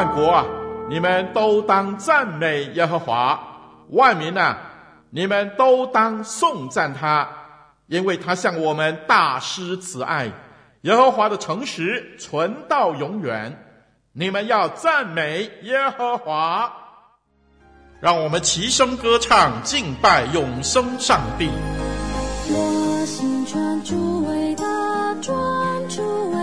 万国啊，你们都当赞美耶和华；万民啊，你们都当颂赞他，因为他向我们大施慈爱。耶和华的诚实存到永远。你们要赞美耶和华，让我们齐声歌唱，敬拜永生上帝。我心专注伟大，专注。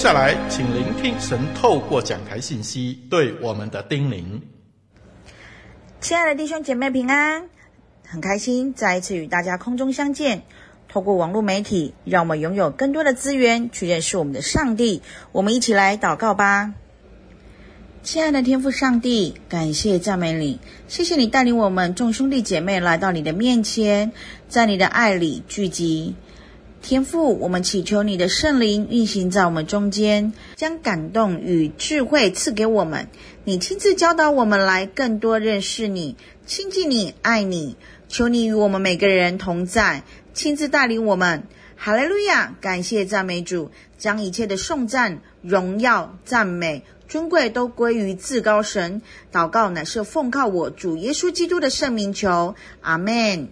下来，请聆听神透过讲台信息对我们的叮咛。亲爱的弟兄姐妹平安，很开心再一次与大家空中相见。透过网络媒体，让我们拥有更多的资源去认识我们的上帝。我们一起来祷告吧。亲爱的天父上帝，感谢赞美你，谢谢你带领我们众兄弟姐妹来到你的面前，在你的爱里聚集。天父，我们祈求你的圣灵运行在我们中间，将感动与智慧赐给我们。你亲自教导我们来更多认识你、亲近你、爱你。求你与我们每个人同在，亲自带领我们。哈利路亚！感谢赞美主，将一切的颂赞、荣耀、赞美、尊贵都归于至高神。祷告乃是奉靠我主耶稣基督的圣名求，阿门。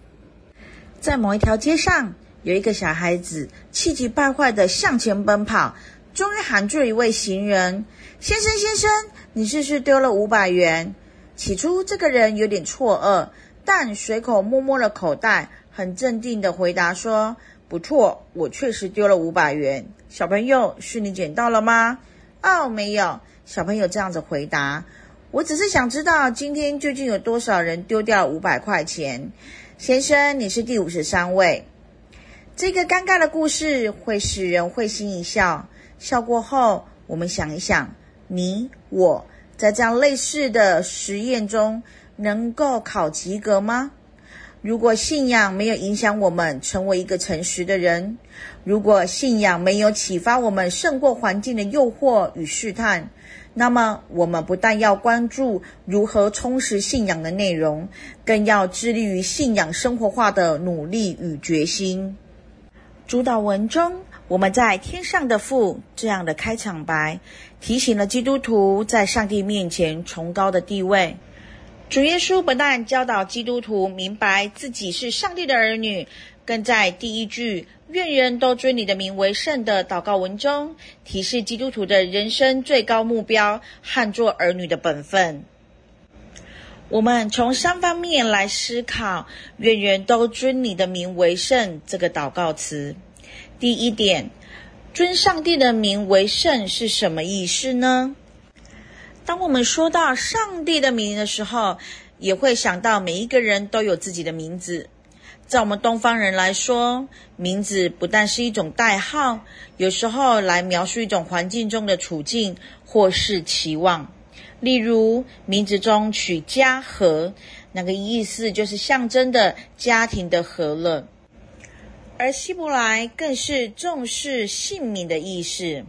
在某一条街上。有一个小孩子气急败坏地向前奔跑，终于喊住一位行人：“先生，先生，你是不是丢了五百元？”起初，这个人有点错愕，但随口摸摸了口袋，很镇定地回答说：“不错，我确实丢了五百元。小朋友，是你捡到了吗？”“哦，没有。”小朋友这样子回答：“我只是想知道今天究竟有多少人丢掉五百块钱。”“先生，你是第五十三位。”这个尴尬的故事会使人会心一笑，笑过后，我们想一想，你我在这样类似的实验中能够考及格吗？如果信仰没有影响我们成为一个诚实的人，如果信仰没有启发我们胜过环境的诱惑与试探，那么我们不但要关注如何充实信仰的内容，更要致力于信仰生活化的努力与决心。主祷文中，我们在天上的父这样的开场白，提醒了基督徒在上帝面前崇高的地位。主耶稣不但教导基督徒明白自己是上帝的儿女，更在第一句“愿人都尊你的名为圣”的祷告文中，提示基督徒的人生最高目标和做儿女的本分。我们从三方面来思考“愿人都尊你的名为圣”这个祷告词。第一点，尊上帝的名为圣是什么意思呢？当我们说到上帝的名的时候，也会想到每一个人都有自己的名字。在我们东方人来说，名字不但是一种代号，有时候来描述一种环境中的处境或是期望。例如，名字中取家和，那个意思就是象征的家庭的和乐；而希伯来更是重视姓名的意思。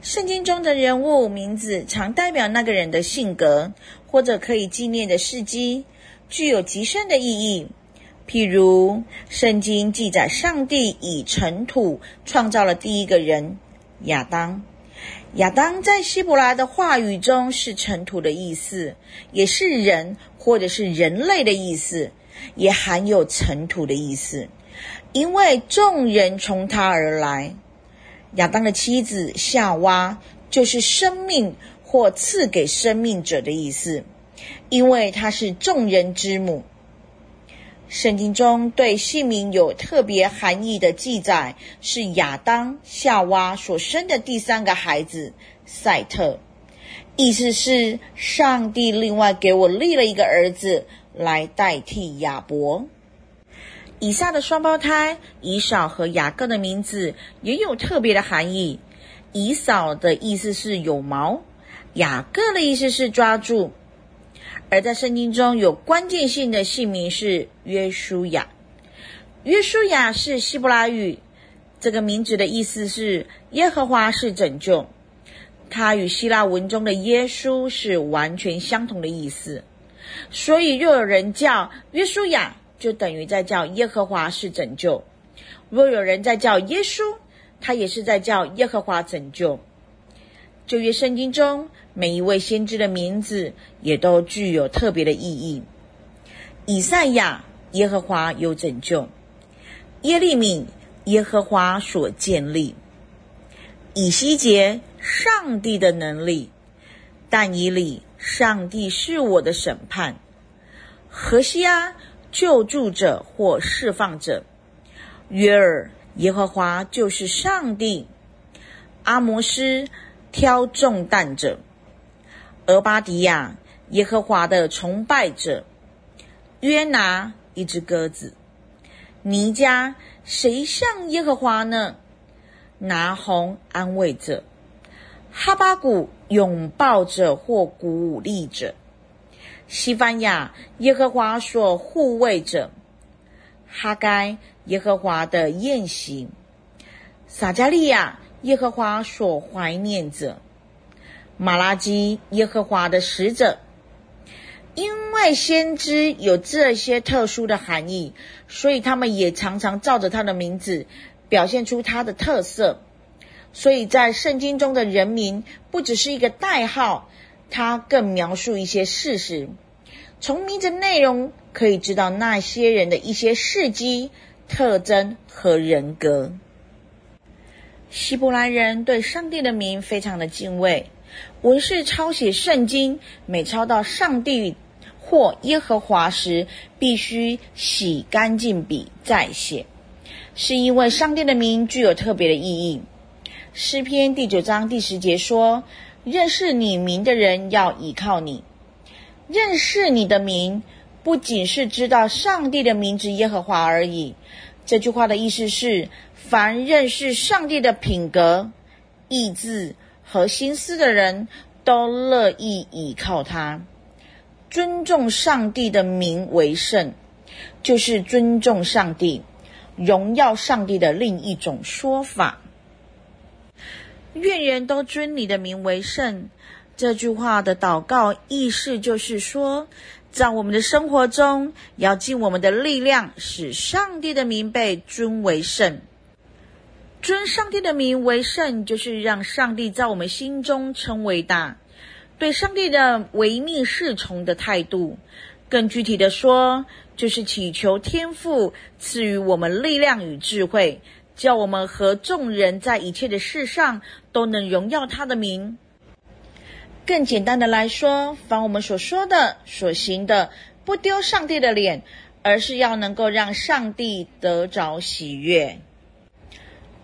圣经中的人物名字常代表那个人的性格，或者可以纪念的事迹，具有极深的意义。譬如，圣经记载上帝以尘土创造了第一个人亚当。亚当在希伯来的话语中是尘土的意思，也是人或者是人类的意思，也含有尘土的意思，因为众人从他而来。亚当的妻子夏娃就是生命或赐给生命者的意思，因为她是众人之母。圣经中对姓名有特别含义的记载，是亚当、夏娃所生的第三个孩子赛特，意思是上帝另外给我立了一个儿子来代替亚伯。以撒的双胞胎以扫和雅各的名字也有特别的含义，以扫的意思是有毛，雅各的意思是抓住。而在圣经中有关键性的姓名是约书亚，约书亚是希伯来语，这个名字的意思是耶和华是拯救，它与希腊文中的耶稣是完全相同的意思，所以若有人叫约书亚，就等于在叫耶和华是拯救；若有人在叫耶稣，他也是在叫耶和华拯救。旧约圣经中每一位先知的名字也都具有特别的意义。以赛亚，耶和华有拯救；耶利米，耶和华所建立；以西结，上帝的能力；但以理，上帝是我的审判；何西阿，救助者或释放者；约珥，耶和华就是上帝；阿摩斯。挑重担者，俄巴迪亚，耶和华的崇拜者，约拿，一只鸽子，尼迦，谁像耶和华呢？拿红，安慰者，哈巴谷，拥抱者或鼓舞力者，西班牙，耶和华所护卫者，哈该，耶和华的宴席，撒迦利亚。耶和华所怀念者，马拉基，耶和华的使者。因为先知有这些特殊的含义，所以他们也常常照着他的名字表现出他的特色。所以在圣经中的人名不只是一个代号，他更描述一些事实。从名字内容可以知道那些人的一些事迹、特征和人格。希伯来人对上帝的名非常的敬畏，文士抄写圣经，每抄到上帝或耶和华时，必须洗干净笔再写，是因为上帝的名具有特别的意义。诗篇第九章第十节说：“认识你名的人要倚靠你。”认识你的名，不仅是知道上帝的名字耶和华而已。这句话的意思是，凡认识上帝的品格、意志和心思的人，都乐意倚靠他。尊重上帝的名为圣，就是尊重上帝、荣耀上帝的另一种说法。愿人都尊你的名为圣。这句话的祷告意思就是说，在我们的生活中，要尽我们的力量，使上帝的名被尊为圣。尊上帝的名为圣，就是让上帝在我们心中称为大，对上帝的唯命是从的态度。更具体的说，就是祈求天父赐予我们力量与智慧，叫我们和众人在一切的事上都能荣耀他的名。更简单的来说，凡我们所说的、所行的，不丢上帝的脸，而是要能够让上帝得着喜悦。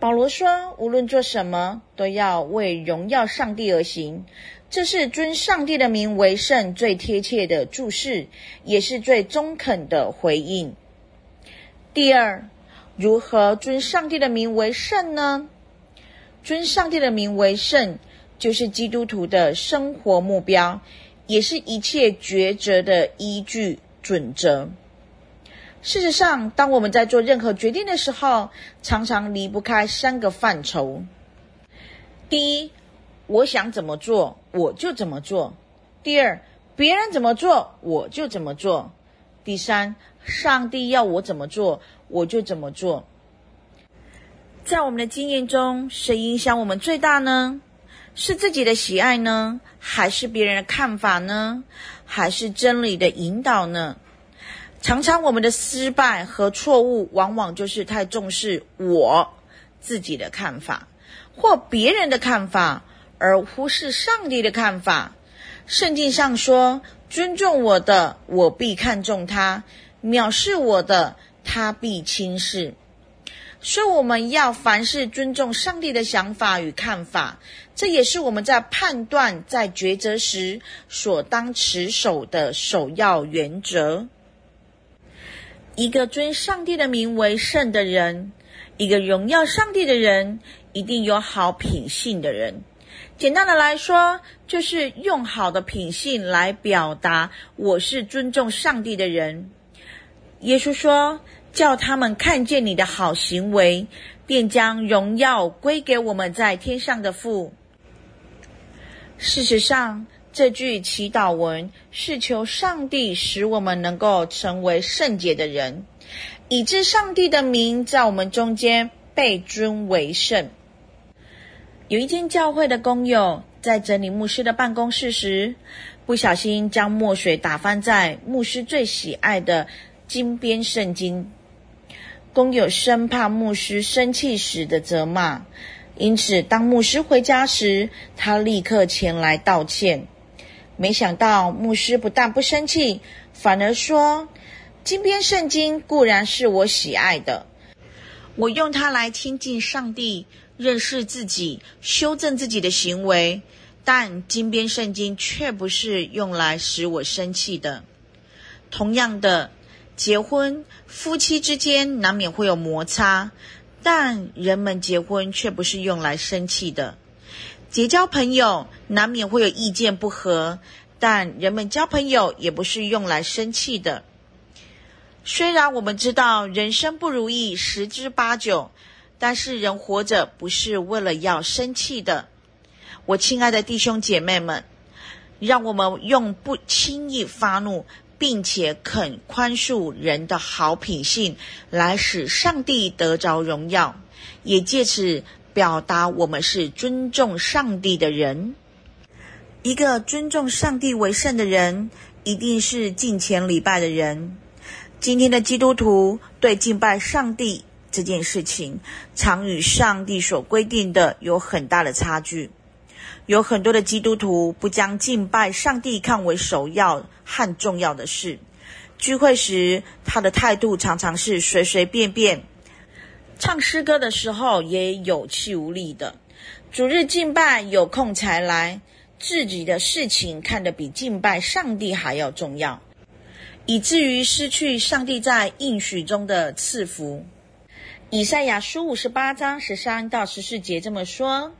保罗说：“无论做什么，都要为荣耀上帝而行。”这是尊上帝的名为圣最贴切的注释，也是最中肯的回应。第二，如何尊上帝的名为圣呢？尊上帝的名为圣，就是基督徒的生活目标，也是一切抉择的依据准则。事实上，当我们在做任何决定的时候，常常离不开三个范畴。第一，我想怎么做，我就怎么做。第二，别人怎么做，我就怎么做。第三，上帝要我怎么做，我就怎么做。在我们的经验中，谁影响我们最大呢？是自己的喜爱呢，还是别人的看法呢？还是真理的引导呢？常常我们的失败和错误，往往就是太重视我自己的看法，或别人的看法。而忽视上帝的看法。圣经上说：“尊重我的，我必看重他；藐视我的，他必轻视。”所以我们要凡事尊重上帝的想法与看法，这也是我们在判断、在抉择时所当持守的首要原则。一个尊上帝的名为圣的人，一个荣耀上帝的人，一定有好品性的人。简单的来说，就是用好的品性来表达我是尊重上帝的人。耶稣说：“叫他们看见你的好行为，便将荣耀归给我们在天上的父。”事实上，这句祈祷文是求上帝使我们能够成为圣洁的人，以致上帝的名在我们中间被尊为圣。有一天，教会的工友在整理牧师的办公室时，不小心将墨水打翻在牧师最喜爱的金边圣经。工友生怕牧师生气时的责骂，因此当牧师回家时，他立刻前来道歉。没想到牧师不但不生气，反而说：“金边圣经固然是我喜爱的，我用它来亲近上帝。”认识自己，修正自己的行为，但金边圣经却不是用来使我生气的。同样的，结婚夫妻之间难免会有摩擦，但人们结婚却不是用来生气的。结交朋友难免会有意见不合，但人们交朋友也不是用来生气的。虽然我们知道人生不如意十之八九。但是人活着不是为了要生气的，我亲爱的弟兄姐妹们，让我们用不轻易发怒，并且肯宽恕人的好品性，来使上帝得着荣耀，也借此表达我们是尊重上帝的人。一个尊重上帝为圣的人，一定是敬虔礼拜的人。今天的基督徒对敬拜上帝。这件事情常与上帝所规定的有很大的差距。有很多的基督徒不将敬拜上帝看为首要和重要的事。聚会时，他的态度常常是随随便便；唱诗歌的时候也有气无力的。主日敬拜有空才来，自己的事情看得比敬拜上帝还要重要，以至于失去上帝在应许中的赐福。以赛亚书五十八章十三到十四节这么说：“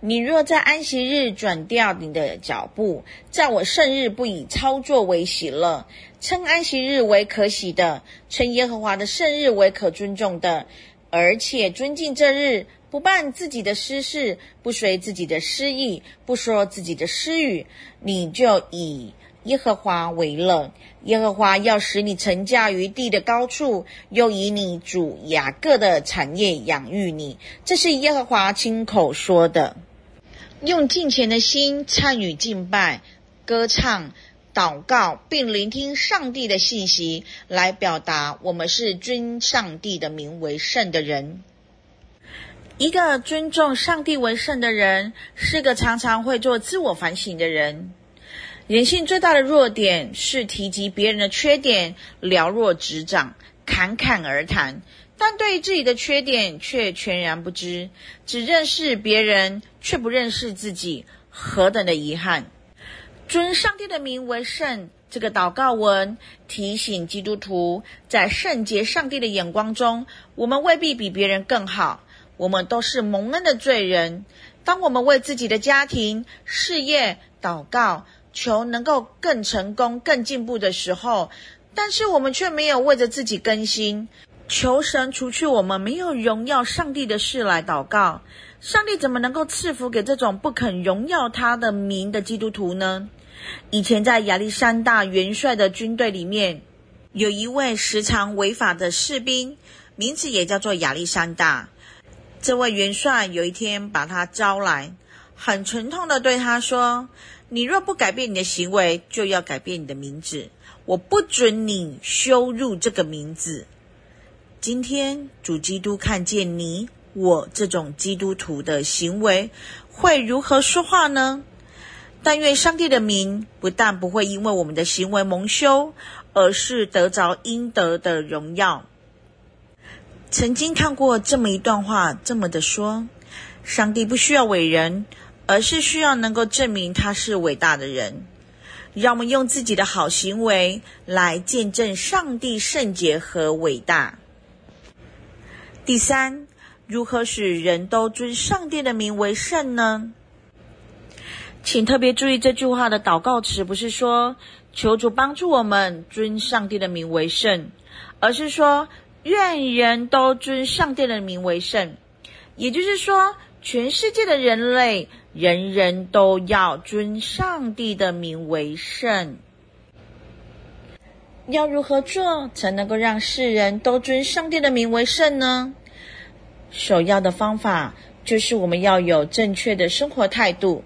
你若在安息日转掉你的脚步，在我圣日不以操作为喜乐，称安息日为可喜的，称耶和华的圣日为可尊重的，而且尊敬这日，不办自己的私事，不随自己的私意，不说自己的私语，你就以。”耶和华为乐，耶和华要使你乘驾于地的高处，又以你主雅各的产业养育你。这是耶和华亲口说的。用敬虔的心参与敬拜、歌唱、祷告，并聆听上帝的信息，来表达我们是尊上帝的名为圣的人。一个尊重上帝为圣的人，是个常常会做自我反省的人。人性最大的弱点是提及别人的缺点，了若指掌，侃侃而谈。但对自己的缺点却全然不知，只认识别人却不认识自己，何等的遗憾！尊上帝的名为圣，这个祷告文提醒基督徒，在圣洁上帝的眼光中，我们未必比别人更好，我们都是蒙恩的罪人。当我们为自己的家庭、事业祷告，求能够更成功、更进步的时候，但是我们却没有为着自己更新。求神除去我们没有荣耀上帝的事来祷告，上帝怎么能够赐福给这种不肯荣耀他的名的基督徒呢？以前在亚历山大元帅的军队里面，有一位时常违法的士兵，名字也叫做亚历山大。这位元帅有一天把他招来，很沉痛的对他说：“你若不改变你的行为，就要改变你的名字。我不准你羞辱这个名字。”今天主基督看见你我这种基督徒的行为，会如何说话呢？但愿上帝的名不但不会因为我们的行为蒙羞，而是得着应得的荣耀。曾经看过这么一段话，这么的说：上帝不需要伟人，而是需要能够证明他是伟大的人。让我们用自己的好行为来见证上帝圣洁和伟大。第三，如何使人都尊上帝的名为圣呢？请特别注意这句话的祷告词，不是说求主帮助我们尊上帝的名为圣，而是说愿人都尊上帝的名为圣。也就是说，全世界的人类，人人都要尊上帝的名为圣。要如何做才能够让世人都尊上帝的名为圣呢？首要的方法就是我们要有正确的生活态度。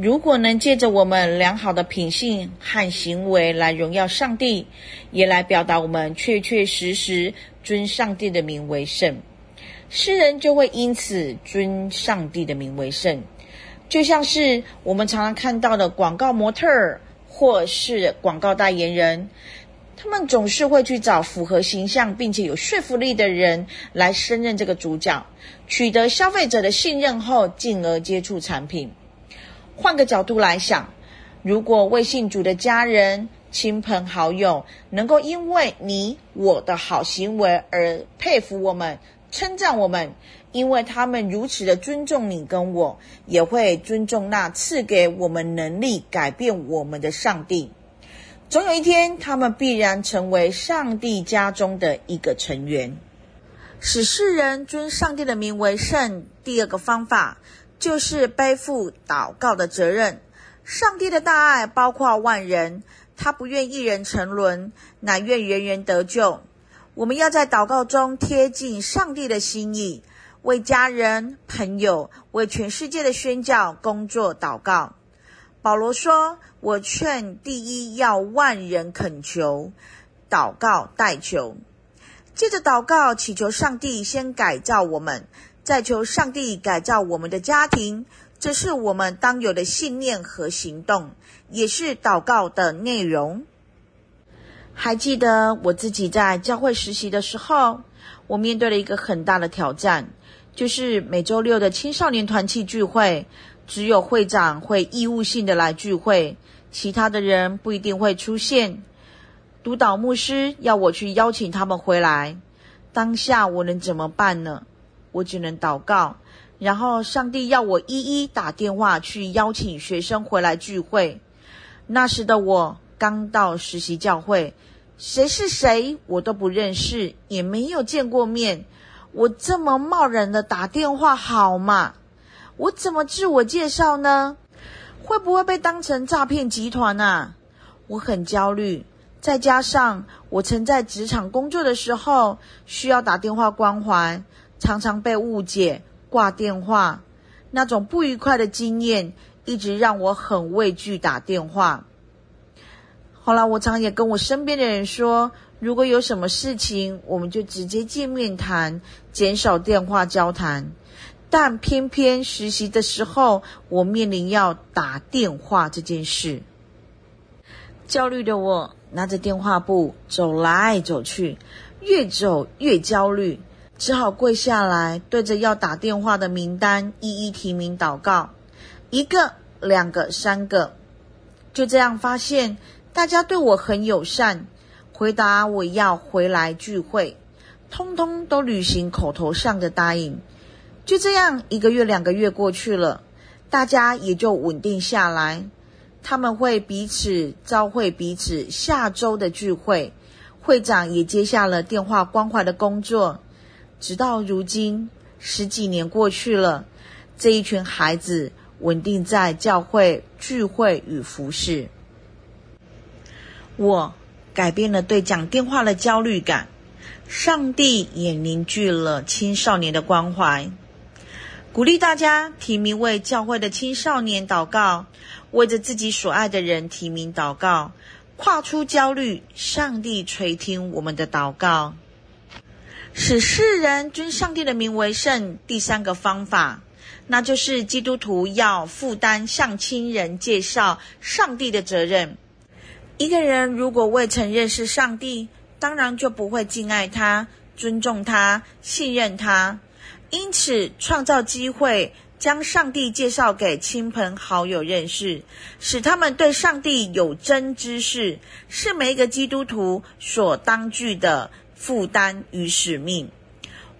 如果能借着我们良好的品性和行为来荣耀上帝，也来表达我们确确实实尊上帝的名为圣，世人就会因此尊上帝的名为圣。就像是我们常常看到的广告模特儿，或是广告代言人。他们总是会去找符合形象并且有说服力的人来胜任这个主角，取得消费者的信任后，进而接触产品。换个角度来想，如果未信主的家人、亲朋好友能够因为你我的好行为而佩服我们、称赞我们，因为他们如此的尊重你跟我，也会尊重那赐给我们能力改变我们的上帝。总有一天，他们必然成为上帝家中的一个成员，使世人尊上帝的名为圣。第二个方法就是背负祷告的责任。上帝的大爱包括万人，他不愿一人沉沦，乃愿人人得救。我们要在祷告中贴近上帝的心意，为家人、朋友、为全世界的宣教工作祷告。保罗说：“我劝第一要万人恳求、祷告、代求，借着祷告祈求上帝先改造我们，再求上帝改造我们的家庭。这是我们当有的信念和行动，也是祷告的内容。”还记得我自己在教会实习的时候，我面对了一个很大的挑战，就是每周六的青少年团契聚会。只有会长会义务性的来聚会，其他的人不一定会出现。督导牧师要我去邀请他们回来，当下我能怎么办呢？我只能祷告，然后上帝要我一一打电话去邀请学生回来聚会。那时的我刚到实习教会，谁是谁我都不认识，也没有见过面，我这么贸然的打电话好吗？我怎么自我介绍呢？会不会被当成诈骗集团啊？我很焦虑，再加上我曾在职场工作的时候需要打电话关怀，常常被误解挂电话，那种不愉快的经验一直让我很畏惧打电话。后来我常也跟我身边的人说，如果有什么事情，我们就直接见面谈，减少电话交谈。但偏偏实习的时候，我面临要打电话这件事。焦虑的我拿着电话簿走来走去，越走越焦虑，只好跪下来，对着要打电话的名单一一提名祷告。一个、两个、三个，就这样发现大家对我很友善。回答我要回来聚会，通通都履行口头上的答应。就这样，一个月、两个月过去了，大家也就稳定下来。他们会彼此召会彼此下周的聚会，会长也接下了电话关怀的工作。直到如今，十几年过去了，这一群孩子稳定在教会聚会与服侍。我。改变了对讲电话的焦虑感，上帝也凝聚了青少年的关怀，鼓励大家提名为教会的青少年祷告，为着自己所爱的人提名祷告，跨出焦虑，上帝垂听我们的祷告，使世人尊上帝的名为圣。第三个方法，那就是基督徒要负担向亲人介绍上帝的责任。一个人如果未曾认识上帝，当然就不会敬爱他、尊重他、信任他。因此，创造机会，将上帝介绍给亲朋好友认识，使他们对上帝有真知识，是每一个基督徒所当具的负担与使命。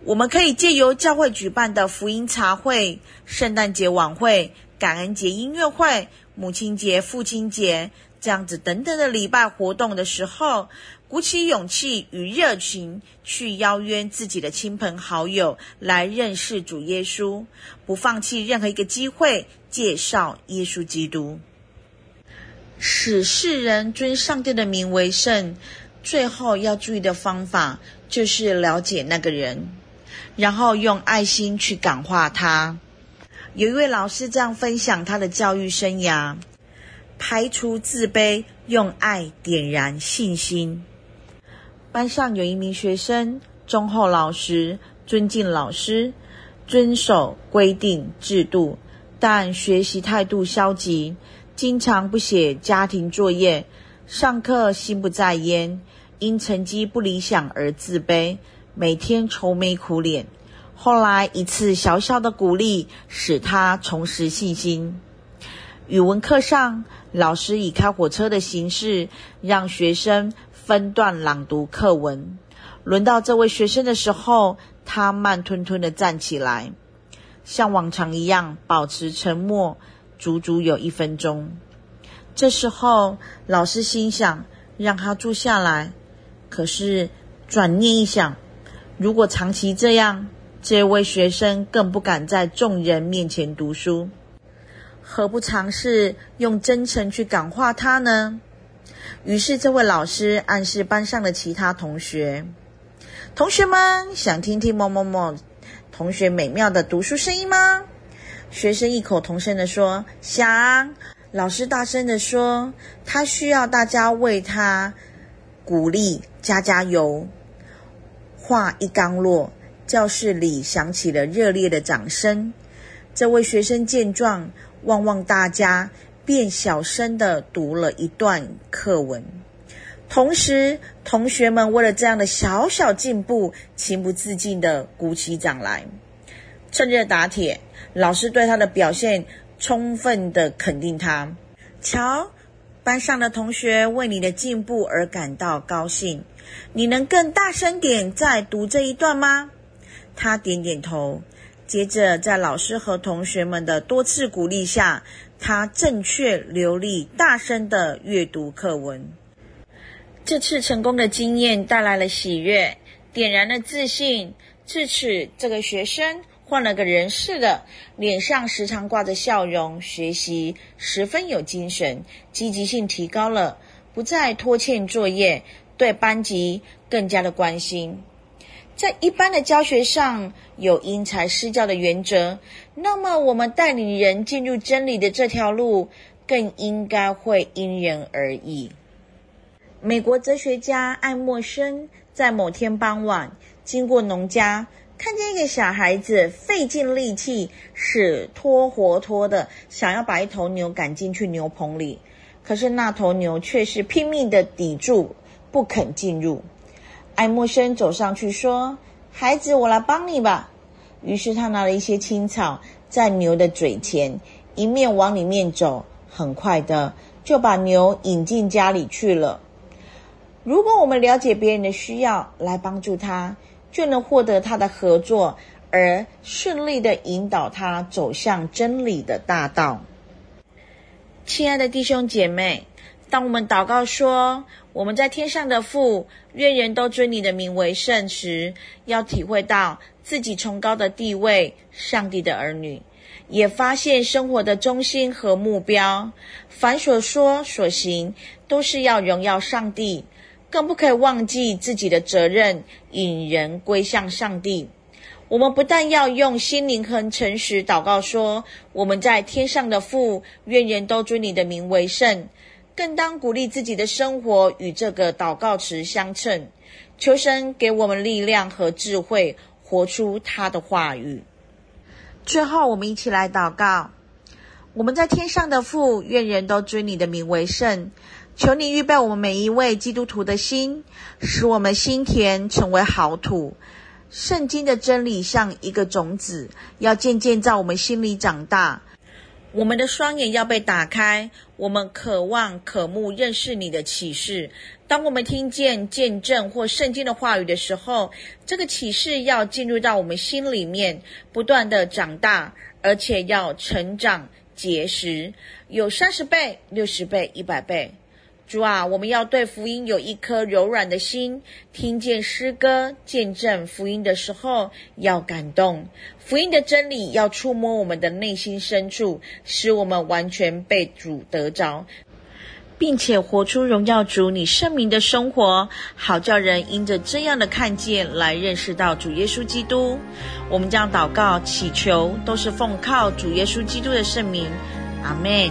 我们可以借由教会举办的福音茶会、圣诞节晚会、感恩节音乐会、母亲节、父亲节。这样子等等的礼拜活动的时候，鼓起勇气与热情去邀约自己的亲朋好友来认识主耶稣，不放弃任何一个机会介绍耶稣基督，使世人尊上帝的名为圣。最后要注意的方法就是了解那个人，然后用爱心去感化他。有一位老师这样分享他的教育生涯。排除自卑，用爱点燃信心。班上有一名学生忠厚老实，尊敬老师，遵守规定制度，但学习态度消极，经常不写家庭作业，上课心不在焉，因成绩不理想而自卑，每天愁眉苦脸。后来一次小小的鼓励，使他重拾信心。语文课上，老师以开火车的形式让学生分段朗读课文。轮到这位学生的时候，他慢吞吞地站起来，像往常一样保持沉默，足足有一分钟。这时候，老师心想让他坐下来，可是转念一想，如果长期这样，这位学生更不敢在众人面前读书。何不尝试用真诚去感化他呢？于是，这位老师暗示班上的其他同学：“同学们，想听听某某某同学美妙的读书声音吗？”学生异口同声地说：“想。”老师大声地说：“他需要大家为他鼓励，加加油。”话一刚落，教室里响起了热烈的掌声。这位学生见状，望望大家，便小声地读了一段课文。同时，同学们为了这样的小小进步，情不自禁地鼓起掌来。趁热打铁，老师对他的表现充分地肯定他。瞧，班上的同学为你的进步而感到高兴。你能更大声点再读这一段吗？他点点头。接着，在老师和同学们的多次鼓励下，他正确、流利、大声地阅读课文。这次成功的经验带来了喜悦，点燃了自信。自此，这个学生换了个人似的，脸上时常挂着笑容，学习十分有精神，积极性提高了，不再拖欠作业，对班级更加的关心。在一般的教学上有因材施教的原则，那么我们带领人进入真理的这条路，更应该会因人而异。美国哲学家爱默生在某天傍晚经过农家，看见一个小孩子费尽力气，死拖活拖的想要把一头牛赶进去牛棚里，可是那头牛却是拼命的抵住，不肯进入。爱默生走上去说：“孩子，我来帮你吧。”于是他拿了一些青草，在牛的嘴前，一面往里面走，很快的就把牛引进家里去了。如果我们了解别人的需要，来帮助他，就能获得他的合作，而顺利的引导他走向真理的大道。亲爱的弟兄姐妹，当我们祷告说“我们在天上的父，愿人都尊你的名为圣”时，要体会到自己崇高的地位，上帝的儿女，也发现生活的中心和目标，凡所说所行，都是要荣耀上帝。更不可以忘记自己的责任，引人归向上帝。我们不但要用心灵和诚实祷告说：“我们在天上的父，愿人都尊你的名为圣。”更当鼓励自己的生活与这个祷告词相称，求神给我们力量和智慧，活出他的话语。最后，我们一起来祷告：我们在天上的父，愿人都尊你的名为圣。求你预备我们每一位基督徒的心，使我们心田成为好土。圣经的真理像一个种子，要渐渐在我们心里长大。我们的双眼要被打开，我们渴望渴慕认识你的启示。当我们听见见证或圣经的话语的时候，这个启示要进入到我们心里面，不断地长大，而且要成长结实，有三十倍、六十倍、一百倍。主啊，我们要对福音有一颗柔软的心，听见诗歌见证福音的时候要感动，福音的真理要触摸我们的内心深处，使我们完全被主得着，并且活出荣耀主你圣名的生活，好叫人因着这样的看见来认识到主耶稣基督。我们将祷告祈求，都是奉靠主耶稣基督的圣名，阿门。